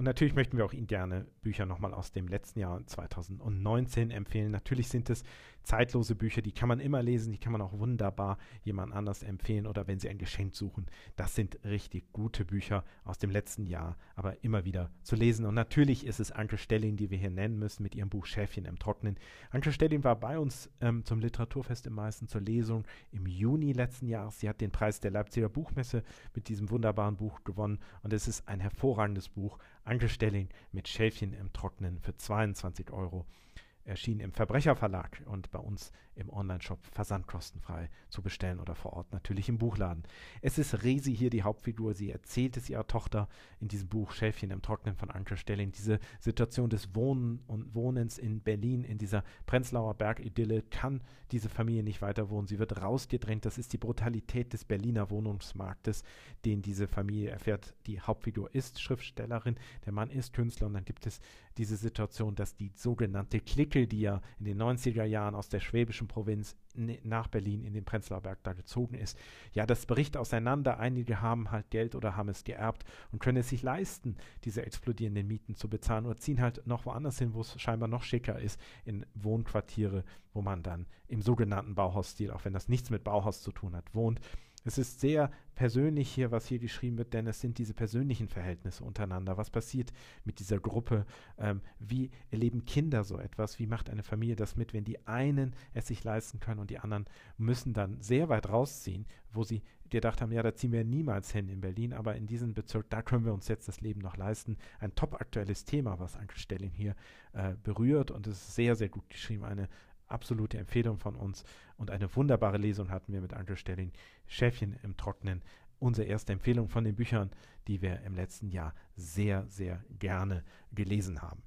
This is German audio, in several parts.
Und natürlich möchten wir auch Ihnen gerne Bücher nochmal aus dem letzten Jahr 2019 empfehlen. Natürlich sind es zeitlose Bücher, die kann man immer lesen, die kann man auch wunderbar jemand anders empfehlen oder wenn Sie ein Geschenk suchen. Das sind richtig gute Bücher aus dem letzten Jahr, aber immer wieder zu lesen. Und natürlich ist es Anke Stelling, die wir hier nennen müssen mit ihrem Buch Schäfchen im Trocknen. Anke Stelling war bei uns ähm, zum Literaturfest im Meißen zur Lesung im Juni letzten Jahres. Sie hat den Preis der Leipziger Buchmesse mit diesem wunderbaren Buch gewonnen und es ist ein hervorragendes Buch. Anke Stelling mit Schäfchen im Trocknen für 22 Euro erschien im Verbrecherverlag und bei uns im Onlineshop versandkostenfrei zu bestellen oder vor Ort natürlich im Buchladen. Es ist Resi hier die Hauptfigur. Sie erzählt es ihrer Tochter in diesem Buch Schäfchen im Trocknen von Anke Stelling. Diese Situation des Wohnen und Wohnens in Berlin, in dieser Prenzlauer Bergidylle, kann diese Familie nicht weiter wohnen. Sie wird rausgedrängt. Das ist die Brutalität des Berliner Wohnungsmarktes, den diese Familie erfährt. Die Hauptfigur ist Schriftstellerin, der Mann ist Künstler und dann gibt es diese Situation, dass die sogenannte Clique, die ja in den 90er Jahren aus der schwäbischen Provinz nach Berlin in den Prenzlauer Berg da gezogen ist. Ja, das bricht auseinander. Einige haben halt Geld oder haben es geerbt und können es sich leisten, diese explodierenden Mieten zu bezahlen oder ziehen halt noch woanders hin, wo es scheinbar noch schicker ist, in Wohnquartiere, wo man dann im sogenannten Bauhausstil, auch wenn das nichts mit Bauhaus zu tun hat, wohnt. Es ist sehr persönlich hier, was hier geschrieben wird, denn es sind diese persönlichen Verhältnisse untereinander. Was passiert mit dieser Gruppe? Ähm, wie erleben Kinder so etwas? Wie macht eine Familie das mit, wenn die einen es sich leisten können und die anderen müssen dann sehr weit rausziehen, wo sie gedacht haben, ja, da ziehen wir niemals hin in Berlin, aber in diesem Bezirk, da können wir uns jetzt das Leben noch leisten. Ein top aktuelles Thema, was Anke Stelling hier äh, berührt und es ist sehr, sehr gut geschrieben. Eine absolute Empfehlung von uns und eine wunderbare Lesung hatten wir mit Anke Stelling. Schäfchen im Trocknen. Unsere erste Empfehlung von den Büchern, die wir im letzten Jahr sehr, sehr gerne gelesen haben.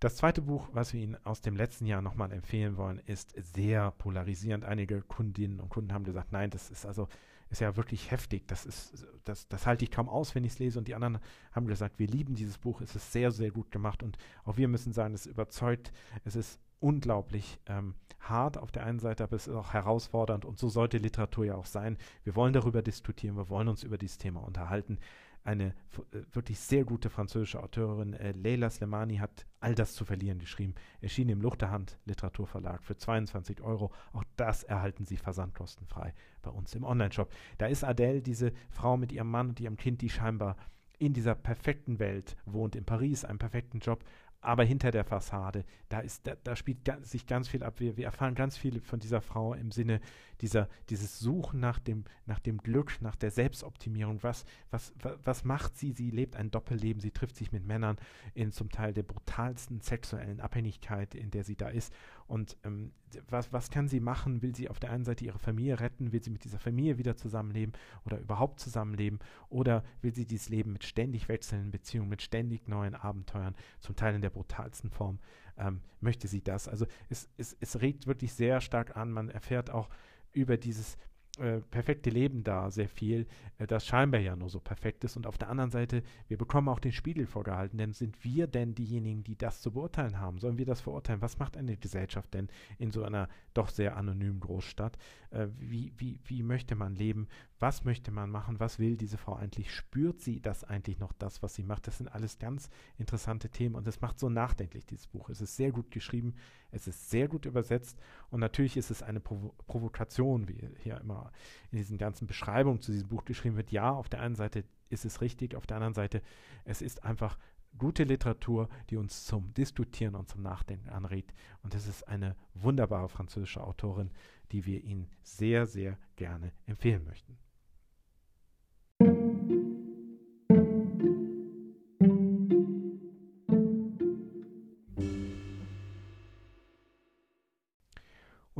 Das zweite Buch, was wir Ihnen aus dem letzten Jahr nochmal empfehlen wollen, ist sehr polarisierend. Einige Kundinnen und Kunden haben gesagt, nein, das ist also ist ja wirklich heftig. Das ist, das, das halte ich kaum aus, wenn ich es lese. Und die anderen haben gesagt, wir lieben dieses Buch. Es ist sehr, sehr gut gemacht. Und auch wir müssen sagen, es überzeugt. Es ist unglaublich ähm, hart auf der einen Seite, aber es ist auch herausfordernd. Und so sollte Literatur ja auch sein. Wir wollen darüber diskutieren. Wir wollen uns über dieses Thema unterhalten eine äh, wirklich sehr gute französische Autorin, äh, Leila Slemani, hat All das zu verlieren geschrieben. Erschien im Luchterhand Literaturverlag für 22 Euro. Auch das erhalten Sie versandkostenfrei bei uns im Onlineshop. Da ist Adele, diese Frau mit ihrem Mann und ihrem Kind, die scheinbar in dieser perfekten Welt wohnt, in Paris, einen perfekten Job, aber hinter der Fassade, da, ist, da, da spielt ganz, sich ganz viel ab. Wir, wir, erfahren ganz viel von dieser Frau im Sinne dieser, dieses Suchen nach dem, nach dem Glück, nach der Selbstoptimierung. Was, was, was, was macht sie? Sie lebt ein Doppelleben, sie trifft sich mit Männern in zum Teil der brutalsten sexuellen Abhängigkeit, in der sie da ist. Und ähm, was, was kann sie machen? Will sie auf der einen Seite ihre Familie retten? Will sie mit dieser Familie wieder zusammenleben oder überhaupt zusammenleben? Oder will sie dieses Leben mit ständig wechselnden Beziehungen, mit ständig neuen Abenteuern, zum Teil in der brutalsten Form, ähm, möchte sie das? Also es, es, es regt wirklich sehr stark an. Man erfährt auch über dieses äh, perfekte Leben da sehr viel, äh, das scheinbar ja nur so perfekt ist. Und auf der anderen Seite, wir bekommen auch den Spiegel vorgehalten, denn sind wir denn diejenigen, die das zu beurteilen haben? Sollen wir das verurteilen? Was macht eine Gesellschaft denn in so einer doch sehr anonymen Großstadt? Äh, wie, wie, wie möchte man leben? Was möchte man machen? Was will diese Frau eigentlich? Spürt sie das eigentlich noch, das, was sie macht? Das sind alles ganz interessante Themen und es macht so nachdenklich, dieses Buch. Es ist sehr gut geschrieben, es ist sehr gut übersetzt und natürlich ist es eine Provo Provokation, wie hier immer in diesen ganzen Beschreibungen zu diesem Buch geschrieben wird. Ja, auf der einen Seite ist es richtig, auf der anderen Seite, es ist einfach gute Literatur, die uns zum Diskutieren und zum Nachdenken anregt. Und es ist eine wunderbare französische Autorin, die wir Ihnen sehr, sehr gerne empfehlen möchten.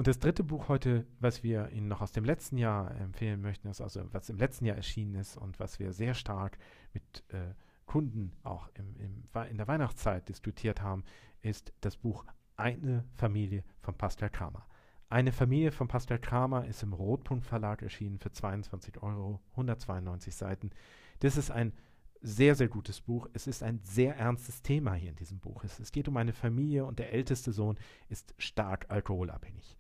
Und das dritte Buch heute, was wir Ihnen noch aus dem letzten Jahr empfehlen möchten, ist also was im letzten Jahr erschienen ist und was wir sehr stark mit äh, Kunden auch im, im, in der Weihnachtszeit diskutiert haben, ist das Buch Eine Familie von Pascal Kramer. Eine Familie von Pascal Kramer ist im Rotpunkt Verlag erschienen für 22 Euro, 192 Seiten. Das ist ein sehr, sehr gutes Buch. Es ist ein sehr ernstes Thema hier in diesem Buch. Es, es geht um eine Familie und der älteste Sohn ist stark alkoholabhängig.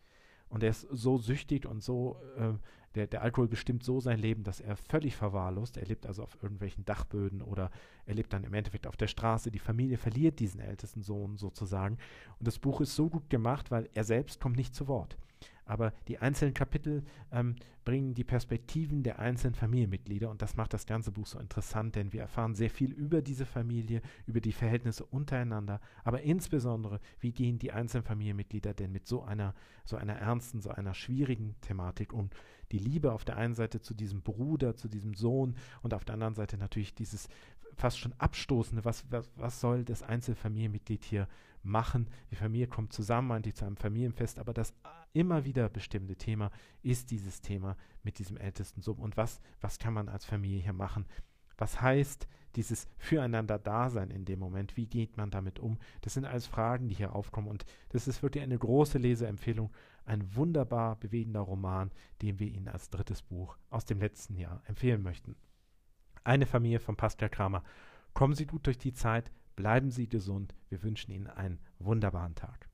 Und er ist so süchtig und so, äh, der, der Alkohol bestimmt so sein Leben, dass er völlig verwahrlost. Er lebt also auf irgendwelchen Dachböden oder er lebt dann im Endeffekt auf der Straße. Die Familie verliert diesen ältesten Sohn sozusagen. Und das Buch ist so gut gemacht, weil er selbst kommt nicht zu Wort. Aber die einzelnen Kapitel ähm, bringen die Perspektiven der einzelnen Familienmitglieder und das macht das ganze Buch so interessant, denn wir erfahren sehr viel über diese Familie, über die Verhältnisse untereinander, aber insbesondere, wie gehen die einzelnen Familienmitglieder denn mit so einer, so einer ernsten, so einer schwierigen Thematik um. Die Liebe auf der einen Seite zu diesem Bruder, zu diesem Sohn und auf der anderen Seite natürlich dieses fast schon Abstoßende, was, was, was soll das Einzelfamilienmitglied hier machen? Die Familie kommt zusammen eigentlich zu einem Familienfest, aber das immer wieder bestimmte Thema ist dieses Thema mit diesem ältesten Sohn. Und was, was kann man als Familie hier machen? Was heißt dieses Füreinander-Dasein in dem Moment? Wie geht man damit um? Das sind alles Fragen, die hier aufkommen. Und das ist wirklich eine große Leseempfehlung. Ein wunderbar bewegender Roman, den wir Ihnen als drittes Buch aus dem letzten Jahr empfehlen möchten. Eine Familie von Pascal Kramer. Kommen Sie gut durch die Zeit, bleiben Sie gesund. Wir wünschen Ihnen einen wunderbaren Tag.